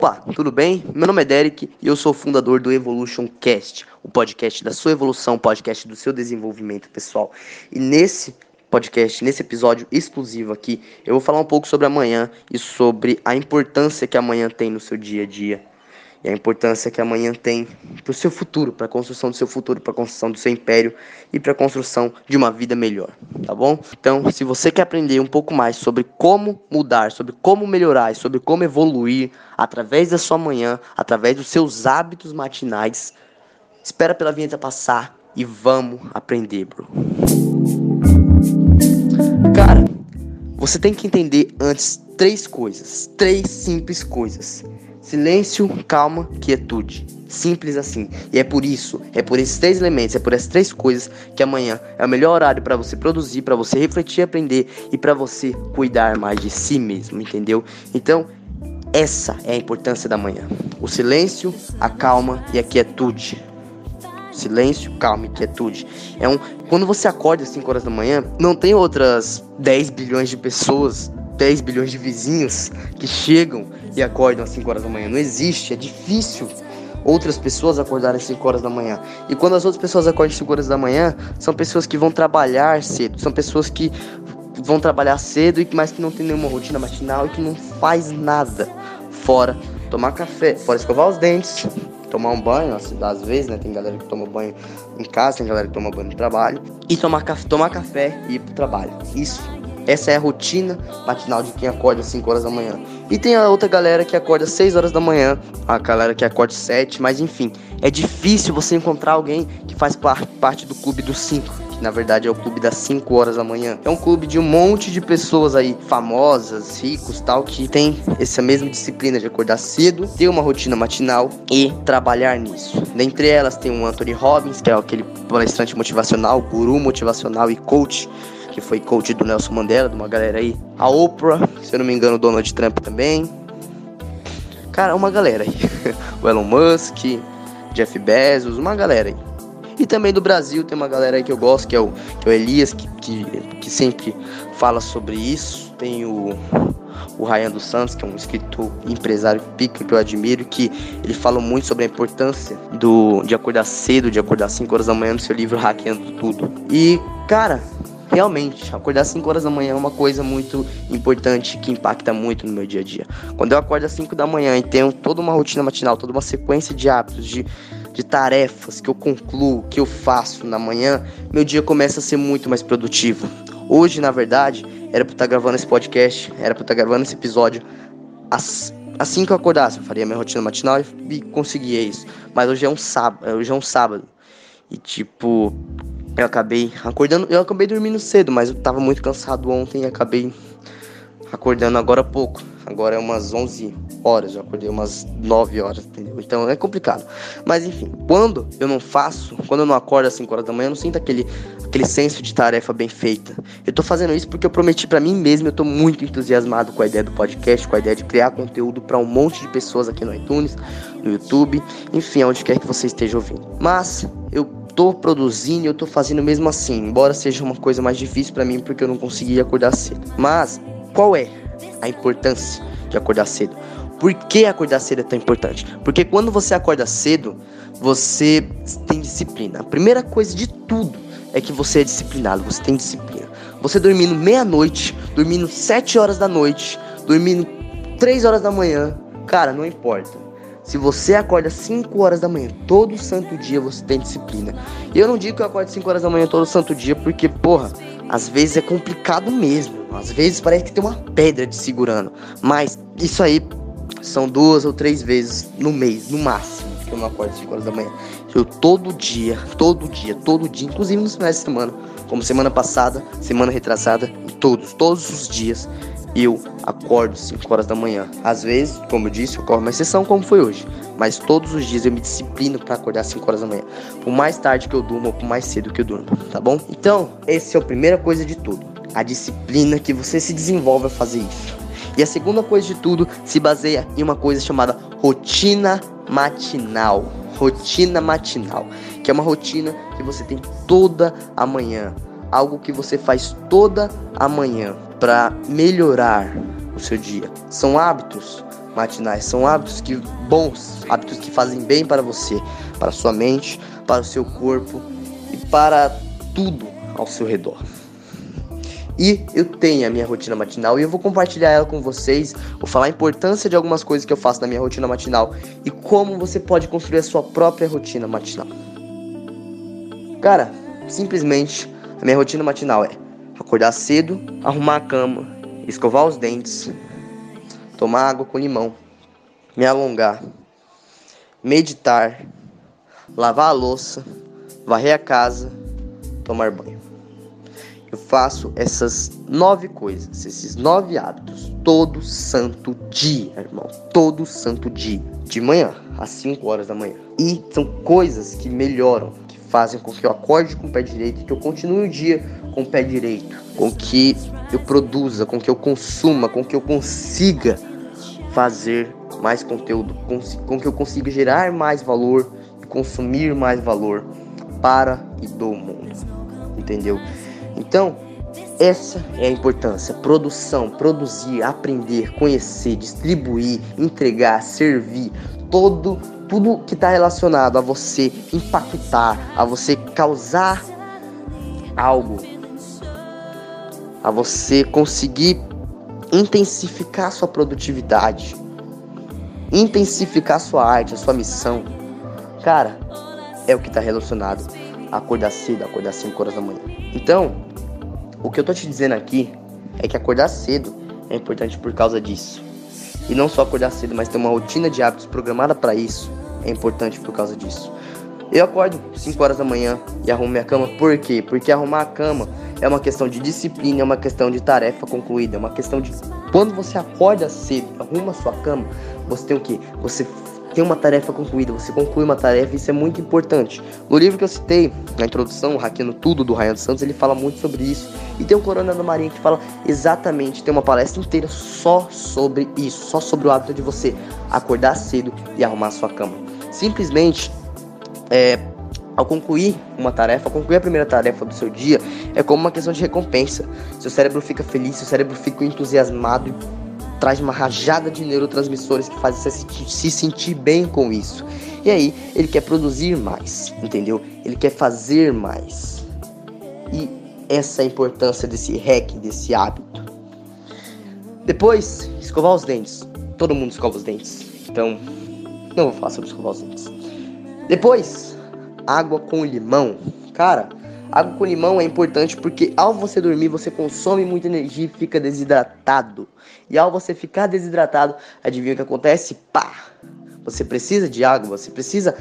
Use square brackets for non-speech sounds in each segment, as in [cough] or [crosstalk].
Opa, tudo bem? Meu nome é Derek e eu sou fundador do Evolution Cast, o podcast da sua evolução, o podcast do seu desenvolvimento pessoal. E nesse podcast, nesse episódio exclusivo aqui, eu vou falar um pouco sobre amanhã e sobre a importância que amanhã tem no seu dia a dia e a importância que amanhã tem para o seu futuro, para a construção do seu futuro, para a construção do seu império e para a construção de uma vida melhor, tá bom? Então, se você quer aprender um pouco mais sobre como mudar, sobre como melhorar sobre como evoluir através da sua manhã, através dos seus hábitos matinais, espera pela vinheta passar e vamos aprender, bro. Cara, você tem que entender antes três coisas, três simples coisas. Silêncio, calma, quietude. Simples assim. E é por isso, é por esses três elementos, é por essas três coisas que amanhã é o melhor horário para você produzir, para você refletir, aprender e para você cuidar mais de si mesmo, entendeu? Então, essa é a importância da manhã. O silêncio, a calma e a quietude. Silêncio, calma e quietude. É um quando você acorda às 5 horas da manhã, não tem outras 10 bilhões de pessoas 10 bilhões de vizinhos que chegam e acordam às 5 horas da manhã. Não existe, é difícil outras pessoas acordarem às 5 horas da manhã. E quando as outras pessoas acordam às 5 horas da manhã, são pessoas que vão trabalhar cedo, são pessoas que vão trabalhar cedo e mas que não tem nenhuma rotina matinal e que não faz nada fora tomar café, fora escovar os dentes, tomar um banho, às vezes, né? Tem galera que toma banho em casa, tem galera que toma banho no trabalho e tomar café, tomar café e ir pro trabalho. Isso essa é a rotina matinal de quem acorda às 5 horas da manhã. E tem a outra galera que acorda às 6 horas da manhã, a galera que acorda às 7, mas enfim, é difícil você encontrar alguém que faz parte do clube dos 5 que na verdade é o clube das 5 horas da manhã. É um clube de um monte de pessoas aí, famosas, ricos, tal, que tem essa mesma disciplina de acordar cedo, ter uma rotina matinal e trabalhar nisso. Dentre elas tem o Anthony Robbins, que é aquele palestrante motivacional, guru motivacional e coach que foi coach do Nelson Mandela, de uma galera aí. A Oprah, se eu não me engano, o Donald Trump também. Cara, uma galera aí. [laughs] o Elon Musk, Jeff Bezos, uma galera aí. E também do Brasil tem uma galera aí que eu gosto, que é o, que é o Elias, que, que, que sempre fala sobre isso. Tem o, o Ryan dos Santos, que é um escritor empresário pica que eu admiro, que ele fala muito sobre a importância do, de acordar cedo, de acordar 5 horas da manhã no seu livro Hackeando Tudo. E, cara, realmente, acordar às 5 horas da manhã é uma coisa muito importante que impacta muito no meu dia a dia. Quando eu acordo às 5 da manhã e tenho toda uma rotina matinal, toda uma sequência de hábitos, de, de tarefas que eu concluo, que eu faço na manhã, meu dia começa a ser muito mais produtivo. Hoje, na verdade, era para estar gravando esse podcast, era para estar gravando esse episódio às assim que eu acordasse, eu faria minha rotina matinal e conseguia isso. Mas hoje é um sábado, hoje é um sábado. E tipo, eu acabei acordando, eu acabei dormindo cedo, mas eu tava muito cansado ontem e acabei acordando agora há pouco. Agora é umas 11 horas, eu acordei umas 9 horas, entendeu? Então é complicado. Mas enfim, quando eu não faço, quando eu não acordo às 5 horas da manhã, eu não sinto aquele, aquele senso de tarefa bem feita. Eu tô fazendo isso porque eu prometi para mim mesmo, eu tô muito entusiasmado com a ideia do podcast, com a ideia de criar conteúdo para um monte de pessoas aqui no iTunes, no YouTube, enfim, onde quer que você esteja ouvindo. Mas eu tô produzindo, eu tô fazendo mesmo assim, embora seja uma coisa mais difícil para mim porque eu não consegui acordar cedo. Mas qual é a importância de acordar cedo? Por que acordar cedo é tão importante? Porque quando você acorda cedo, você tem disciplina. A primeira coisa de tudo é que você é disciplinado, você tem disciplina. Você dormindo meia-noite, dormindo sete horas da noite, dormindo três horas da manhã, cara, não importa. Se você acorda 5 horas da manhã todo santo dia, você tem disciplina. Eu não digo que eu acordo 5 horas da manhã todo santo dia, porque, porra, às vezes é complicado mesmo. Às vezes parece que tem uma pedra te segurando. Mas isso aí são duas ou três vezes no mês, no máximo, que eu não acordo 5 horas da manhã. Eu todo dia, todo dia, todo dia, inclusive nos finais de semana, como semana passada, semana retrasada, todos, todos os dias, eu acordo 5 horas da manhã. Às vezes, como eu disse, ocorre uma exceção como foi hoje. Mas todos os dias eu me disciplino para acordar 5 horas da manhã. Por mais tarde que eu durmo ou por mais cedo que eu durmo, tá bom? Então, essa é a primeira coisa de tudo. A disciplina que você se desenvolve a fazer isso. E a segunda coisa de tudo se baseia em uma coisa chamada rotina matinal. Rotina matinal, que é uma rotina que você tem toda a manhã, algo que você faz toda a manhã para melhorar o seu dia. São hábitos matinais. São hábitos que bons, hábitos que fazem bem para você, para sua mente, para o seu corpo e para tudo ao seu redor. E eu tenho a minha rotina matinal e eu vou compartilhar ela com vocês. Vou falar a importância de algumas coisas que eu faço na minha rotina matinal e como você pode construir a sua própria rotina matinal. Cara, simplesmente a minha rotina matinal é acordar cedo, arrumar a cama, escovar os dentes, tomar água com limão, me alongar, meditar, lavar a louça, varrer a casa, tomar banho. Eu faço essas nove coisas, esses nove hábitos, todo santo dia, irmão. Todo santo dia. De manhã, às 5 horas da manhã. E são coisas que melhoram, fazem com que eu acorde com o pé direito, que eu continue o dia com o pé direito, com que eu produza, com que eu consuma, com que eu consiga fazer mais conteúdo, com que eu consiga gerar mais valor e consumir mais valor para e do mundo. Entendeu? Então, essa é a importância: produção, produzir, aprender, conhecer, distribuir, entregar, servir, todo tudo que está relacionado a você impactar, a você causar algo, a você conseguir intensificar sua produtividade, intensificar sua arte, a sua missão. Cara, é o que está relacionado a acordar cedo, acordar 5 horas da manhã. Então, o que eu tô te dizendo aqui é que acordar cedo é importante por causa disso. E não só acordar cedo, mas ter uma rotina de hábitos programada para isso é importante por causa disso. Eu acordo 5 horas da manhã e arrumo minha cama, por quê? Porque arrumar a cama é uma questão de disciplina, é uma questão de tarefa concluída, é uma questão de quando você acorda cedo, arruma sua cama, você tem o quê? Você tem uma tarefa concluída, você conclui uma tarefa, isso é muito importante. No livro que eu citei, na introdução, Hackeando Tudo, do Ryan Santos, ele fala muito sobre isso. E tem o Corona da Marinha que fala exatamente, tem uma palestra inteira só sobre isso, só sobre o hábito de você acordar cedo e arrumar sua cama. Simplesmente, é, ao concluir uma tarefa, concluir a primeira tarefa do seu dia, é como uma questão de recompensa. Seu cérebro fica feliz, seu cérebro fica entusiasmado traz uma rajada de neurotransmissores que fazem se sentir bem com isso. E aí, ele quer produzir mais, entendeu? Ele quer fazer mais. E essa é a importância desse hack, desse hábito. Depois, escovar os dentes. Todo mundo escova os dentes. Então, não vou falar sobre escovar os dentes. Depois, água com limão. Cara, Água com limão é importante porque ao você dormir você consome muita energia e fica desidratado. E ao você ficar desidratado, adivinha o que acontece? Pá! Você precisa de água, você precisa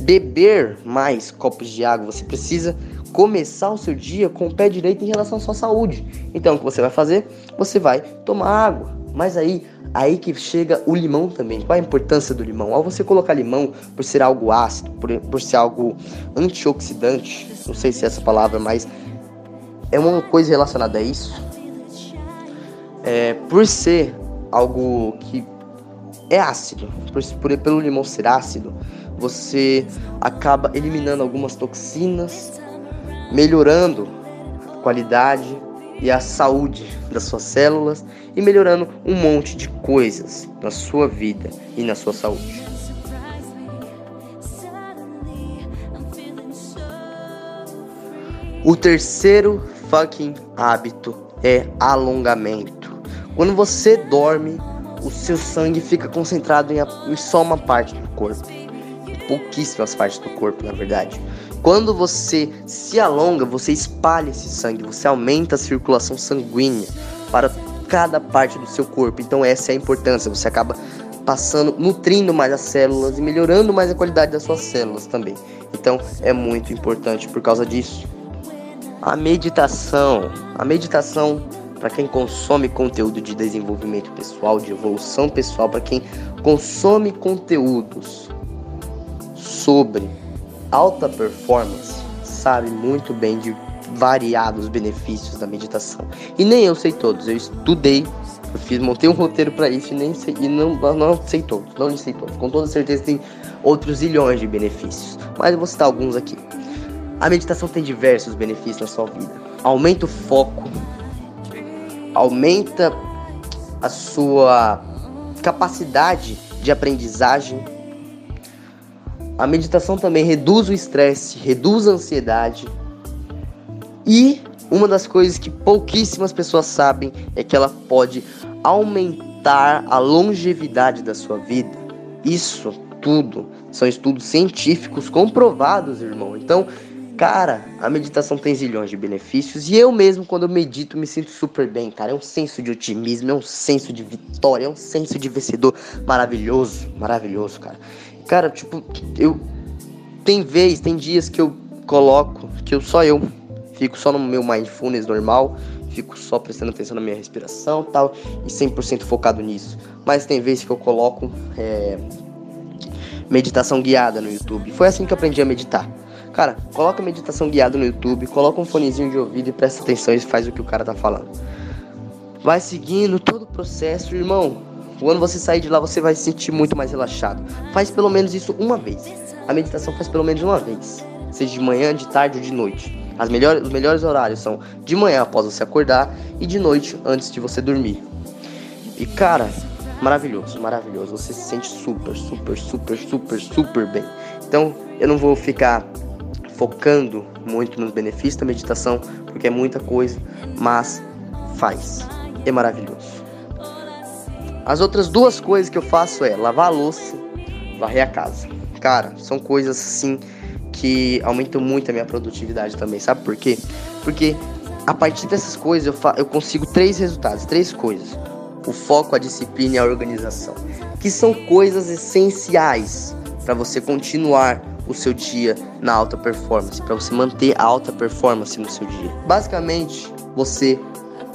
beber mais copos de água, você precisa começar o seu dia com o pé direito em relação à sua saúde. Então o que você vai fazer? Você vai tomar água. Mas aí Aí que chega o limão também. Qual a importância do limão? Ao você colocar limão, por ser algo ácido, por, por ser algo antioxidante, não sei se é essa palavra, mas é uma coisa relacionada a isso. É, por ser algo que é ácido, por, por, pelo limão ser ácido, você acaba eliminando algumas toxinas, melhorando a qualidade e a saúde das suas células e melhorando um monte de coisas na sua vida e na sua saúde. O terceiro fucking hábito é alongamento. Quando você dorme, o seu sangue fica concentrado em, só uma parte do corpo. Pouquíssimas partes do corpo, na verdade. Quando você se alonga, você espalha esse sangue, você aumenta a circulação sanguínea para cada parte do seu corpo. Então essa é a importância, você acaba passando, nutrindo mais as células e melhorando mais a qualidade das suas células também. Então é muito importante por causa disso. A meditação, a meditação para quem consome conteúdo de desenvolvimento pessoal, de evolução pessoal, para quem consome conteúdos sobre alta performance sabe muito bem de variados benefícios da meditação. E nem eu sei todos, eu estudei, eu fiz, montei um roteiro para isso e nem sei, e não, não sei todos, não sei todos. Com toda certeza tem outros zilhões de benefícios, mas eu vou citar alguns aqui. A meditação tem diversos benefícios na sua vida. Aumenta o foco, aumenta a sua capacidade de aprendizagem. A meditação também reduz o estresse, reduz a ansiedade. E uma das coisas que pouquíssimas pessoas sabem é que ela pode aumentar a longevidade da sua vida. Isso tudo são estudos científicos comprovados, irmão. Então, Cara, a meditação tem zilhões de benefícios e eu mesmo, quando eu medito, me sinto super bem, cara. É um senso de otimismo, é um senso de vitória, é um senso de vencedor maravilhoso, maravilhoso, cara. Cara, tipo, eu. Tem vez, tem dias que eu coloco, que eu só eu fico só no meu mindfulness normal, fico só prestando atenção na minha respiração tal, e 100% focado nisso. Mas tem vezes que eu coloco é, meditação guiada no YouTube. Foi assim que eu aprendi a meditar. Cara, coloca meditação guiada no YouTube, coloca um fonezinho de ouvido e presta atenção e faz o que o cara tá falando. Vai seguindo todo o processo, irmão. Quando você sair de lá, você vai se sentir muito mais relaxado. Faz pelo menos isso uma vez. A meditação faz pelo menos uma vez. Seja de manhã, de tarde ou de noite. As melhores, os melhores horários são de manhã após você acordar e de noite antes de você dormir. E cara, maravilhoso, maravilhoso. Você se sente super, super, super, super, super bem. Então, eu não vou ficar focando muito nos benefícios da meditação, porque é muita coisa, mas faz. É maravilhoso. As outras duas coisas que eu faço é lavar a louça, varrer a casa. Cara, são coisas assim que aumentam muito a minha produtividade também. Sabe por quê? Porque a partir dessas coisas eu, eu consigo três resultados, três coisas: o foco, a disciplina e a organização, que são coisas essenciais para você continuar o seu dia na alta performance, para você manter a alta performance no seu dia. Basicamente, você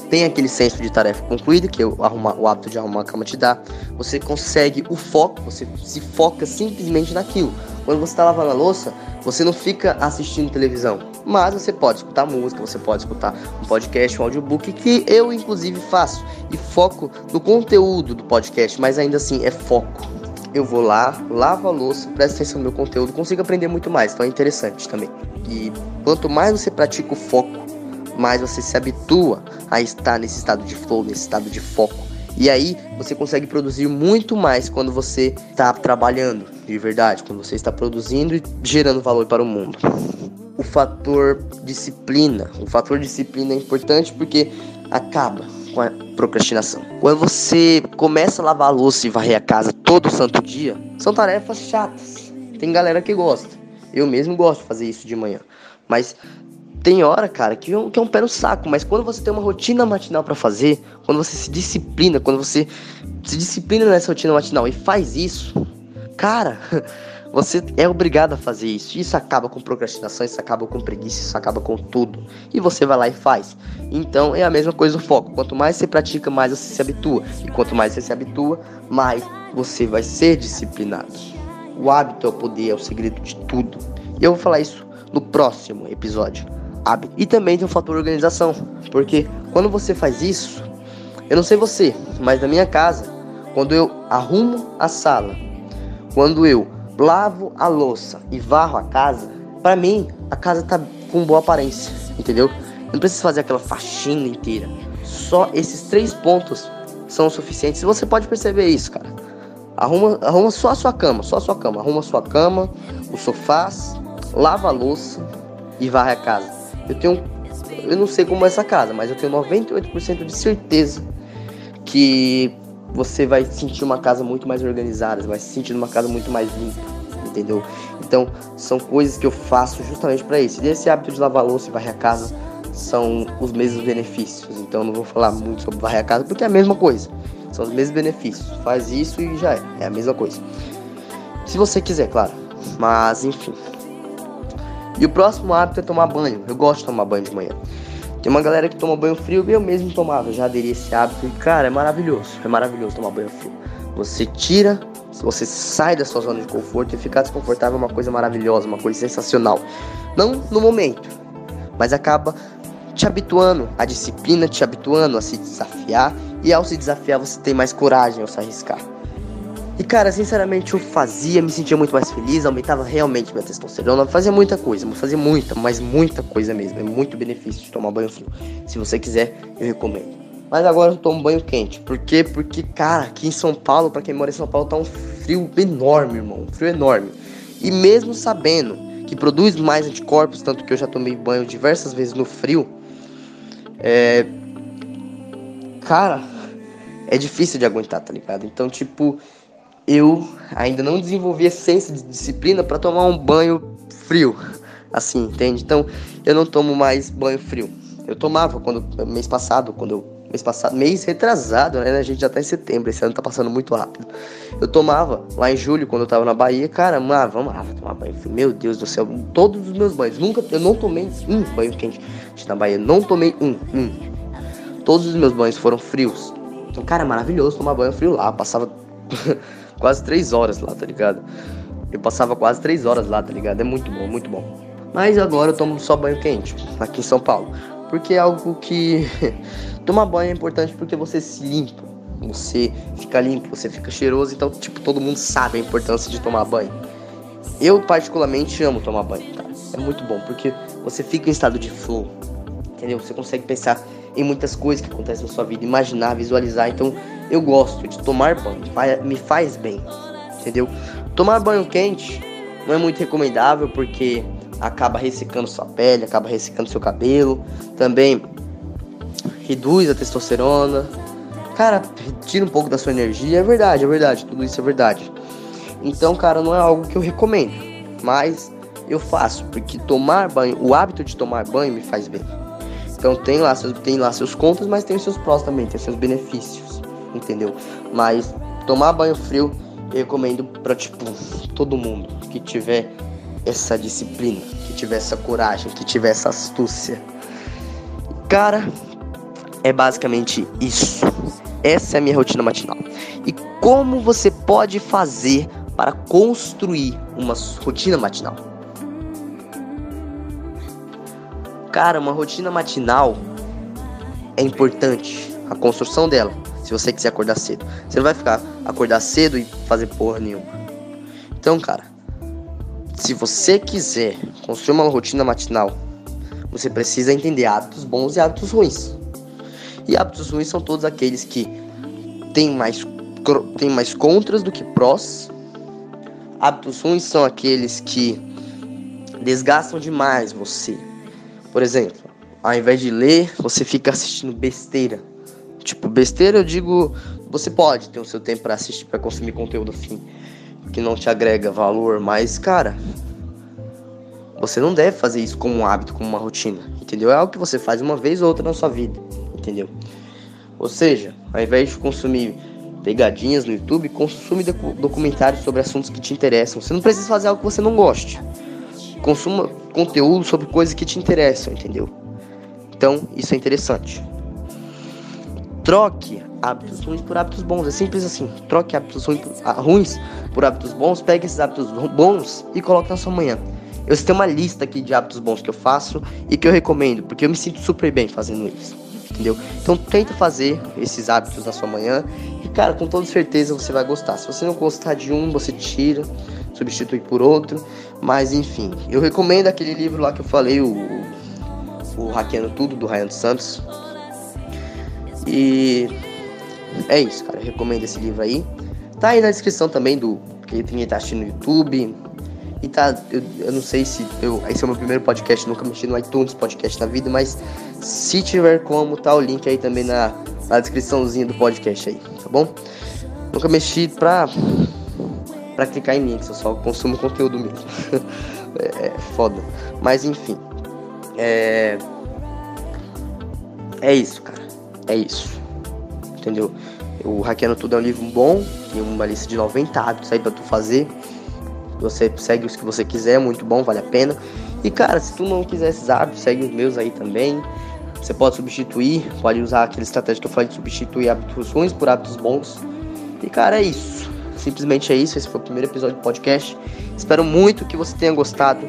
tem aquele senso de tarefa concluída que o, arrumar, o hábito de arrumar a cama te dá. Você consegue o foco, você se foca simplesmente naquilo. Quando você está lavando a louça, você não fica assistindo televisão, mas você pode escutar música, você pode escutar um podcast, um audiobook que eu inclusive faço e foco no conteúdo do podcast, mas ainda assim é foco eu vou lá, lavo a louça, presto atenção no meu conteúdo, consigo aprender muito mais, então é interessante também. E quanto mais você pratica o foco, mais você se habitua a estar nesse estado de flow, nesse estado de foco. E aí você consegue produzir muito mais quando você está trabalhando de verdade, quando você está produzindo e gerando valor para o mundo. O fator disciplina. O fator disciplina é importante porque acaba com a procrastinação. Quando você começa a lavar a louça e varrer a casa todo santo dia, são tarefas chatas. Tem galera que gosta. Eu mesmo gosto de fazer isso de manhã. Mas tem hora, cara, que é um, que é um pé no saco. Mas quando você tem uma rotina matinal para fazer, quando você se disciplina, quando você se disciplina nessa rotina matinal e faz isso, cara. [laughs] Você é obrigado a fazer isso. Isso acaba com procrastinação, isso acaba com preguiça, isso acaba com tudo. E você vai lá e faz. Então é a mesma coisa o foco. Quanto mais você pratica, mais você se habitua. E quanto mais você se habitua, mais você vai ser disciplinado. O hábito é o poder, é o segredo de tudo. E eu vou falar isso no próximo episódio. E também tem o fator organização. Porque quando você faz isso, eu não sei você, mas na minha casa, quando eu arrumo a sala, quando eu lavo a louça e varro a casa, para mim a casa tá com boa aparência, entendeu? Não precisa fazer aquela faxina inteira. Só esses três pontos são suficientes. Você pode perceber isso, cara. Arruma, arruma só a sua cama, só a sua cama. Arruma a sua cama, os sofás, lava a louça e varre a casa. Eu tenho. Eu não sei como é essa casa, mas eu tenho 98% de certeza que você vai sentir uma casa muito mais organizada, vai se sentir uma casa muito mais limpa, entendeu? Então, são coisas que eu faço justamente para isso. E esse hábito de lavar louça e varrer a casa são os mesmos benefícios. Então, não vou falar muito sobre varrer a casa porque é a mesma coisa. São os mesmos benefícios. Faz isso e já é. É a mesma coisa. Se você quiser, claro. Mas, enfim. E o próximo hábito é tomar banho. Eu gosto de tomar banho de manhã. Tem uma galera que toma banho frio, eu mesmo tomava, já aderi esse hábito e, cara, é maravilhoso. É maravilhoso tomar banho frio. Você tira, você sai da sua zona de conforto e ficar desconfortável é uma coisa maravilhosa, uma coisa sensacional. Não no momento, mas acaba te habituando à disciplina, te habituando a se desafiar e ao se desafiar você tem mais coragem ao se arriscar. E cara, sinceramente eu fazia, me sentia muito mais feliz, aumentava realmente minha testosterona, fazia muita coisa, fazia muita, mas muita coisa mesmo. É muito benefício de tomar banho frio. Se você quiser, eu recomendo. Mas agora eu tomo banho quente. Por quê? Porque, cara, aqui em São Paulo, para quem mora em São Paulo, tá um frio enorme, irmão. Um frio enorme. E mesmo sabendo que produz mais anticorpos, tanto que eu já tomei banho diversas vezes no frio, é. Cara, é difícil de aguentar, tá ligado? Então, tipo, eu ainda não desenvolvi a essência de disciplina para tomar um banho frio, assim, entende? Então, eu não tomo mais banho frio. Eu tomava quando mês passado, quando mês passado, mês retrasado, né? A gente já tá em setembro, esse ano tá passando muito rápido. Eu tomava lá em julho, quando eu tava na Bahia, cara, ah, vamos lá, tomar banho frio. Meu Deus do céu, todos os meus banhos, nunca, eu não tomei um banho quente na Bahia, não tomei um, um. Todos os meus banhos foram frios. Então, cara, é maravilhoso tomar banho frio lá, passava [laughs] quase três horas lá, tá ligado? Eu passava quase três horas lá, tá ligado? É muito bom, muito bom. Mas agora eu tomo só banho quente, aqui em São Paulo. Porque é algo que. [laughs] Tomar banho é importante porque você se limpa. Você fica limpo, você fica cheiroso. Então, tipo, todo mundo sabe a importância de tomar banho. Eu, particularmente, amo tomar banho, cara. É muito bom, porque você fica em estado de flow. Entendeu? Você consegue pensar em muitas coisas que acontecem na sua vida, imaginar, visualizar. Então, eu gosto de tomar banho, me faz bem, entendeu? Tomar banho quente não é muito recomendável porque acaba ressecando sua pele, acaba ressecando seu cabelo, também reduz a testosterona. Cara, tira um pouco da sua energia, é verdade, é verdade, tudo isso é verdade. Então, cara, não é algo que eu recomendo, mas eu faço, porque tomar banho, o hábito de tomar banho me faz bem. Então tem lá seus, tem lá seus contras, mas tem os seus prós também, tem seus benefícios, entendeu? Mas tomar banho frio eu recomendo para tipo todo mundo que tiver essa disciplina, que tiver essa coragem, que tiver essa astúcia. Cara, é basicamente isso. Essa é a minha rotina matinal. E como você pode fazer para construir uma rotina matinal? Cara, uma rotina matinal é importante, a construção dela, se você quiser acordar cedo. Você não vai ficar acordar cedo e fazer porra nenhuma. Então, cara, se você quiser construir uma rotina matinal, você precisa entender hábitos bons e hábitos ruins. E hábitos ruins são todos aqueles que têm mais, têm mais contras do que prós. Hábitos ruins são aqueles que desgastam demais você por exemplo, ao invés de ler, você fica assistindo besteira. Tipo, besteira eu digo, você pode ter o seu tempo para assistir, para consumir conteúdo assim, que não te agrega valor, mas cara, você não deve fazer isso como um hábito, como uma rotina, entendeu? É algo que você faz uma vez ou outra na sua vida, entendeu? Ou seja, ao invés de consumir pegadinhas no YouTube, consome documentários sobre assuntos que te interessam. Você não precisa fazer algo que você não goste. Consuma conteúdo sobre coisas que te interessam, entendeu? Então, isso é interessante. Troque hábitos ruins por hábitos bons. É simples assim. Troque hábitos ruins por hábitos bons. Pegue esses hábitos bons e coloque na sua manhã. Eu tenho uma lista aqui de hábitos bons que eu faço e que eu recomendo, porque eu me sinto super bem fazendo isso. Entendeu? Então tenta fazer esses hábitos na sua manhã e cara, com toda certeza você vai gostar. Se você não gostar de um, você tira substitui por outro. Mas enfim, eu recomendo aquele livro lá que eu falei, o, o Hackeando Tudo, do Ryan Santos. E é isso, cara. Eu recomendo esse livro aí. Tá aí na descrição também do que tem tá assistindo no YouTube. E tá, eu, eu, não sei se eu, esse é o meu primeiro podcast, nunca mexi no iTunes podcast na vida, mas se tiver como, tá o link aí também na, na descriçãozinha do podcast aí, tá bom? Nunca mexi pra para clicar em links, eu só consumo conteúdo mesmo. [laughs] é, é foda. Mas enfim. É. É isso, cara. É isso. Entendeu? O Hackeando Tudo é um livro bom, tem uma lista de 90 hábitos aí pra tu fazer. Você segue os que você quiser, muito bom, vale a pena. E cara, se tu não quiser esses hábitos, segue os meus aí também. Você pode substituir, pode usar aquela estratégia que eu falei de substituir hábitos ruins por hábitos bons. E cara, é isso. Simplesmente é isso. Esse foi o primeiro episódio do podcast. Espero muito que você tenha gostado.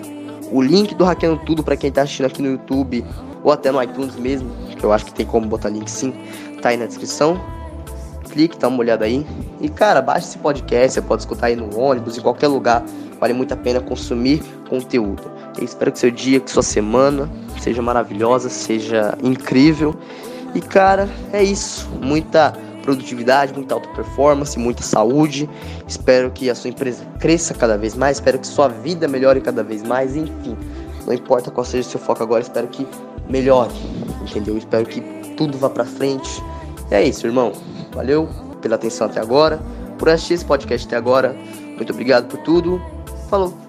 O link do Hackeando Tudo para quem tá assistindo aqui no YouTube ou até no iTunes mesmo, eu acho que tem como botar link sim, tá aí na descrição. Clique, dá uma olhada aí. E cara, baixe esse podcast, você pode escutar aí no ônibus, em qualquer lugar. Vale muito a pena consumir conteúdo. Eu espero que seu dia, que sua semana seja maravilhosa, seja incrível. E cara, é isso. Muita produtividade, muita alta performance, muita saúde. Espero que a sua empresa cresça cada vez mais, espero que sua vida melhore cada vez mais, enfim. Não importa qual seja o seu foco agora, espero que melhore, entendeu? Espero que tudo vá para frente. E é isso, irmão. Valeu pela atenção até agora, por assistir esse podcast até agora. Muito obrigado por tudo. Falou.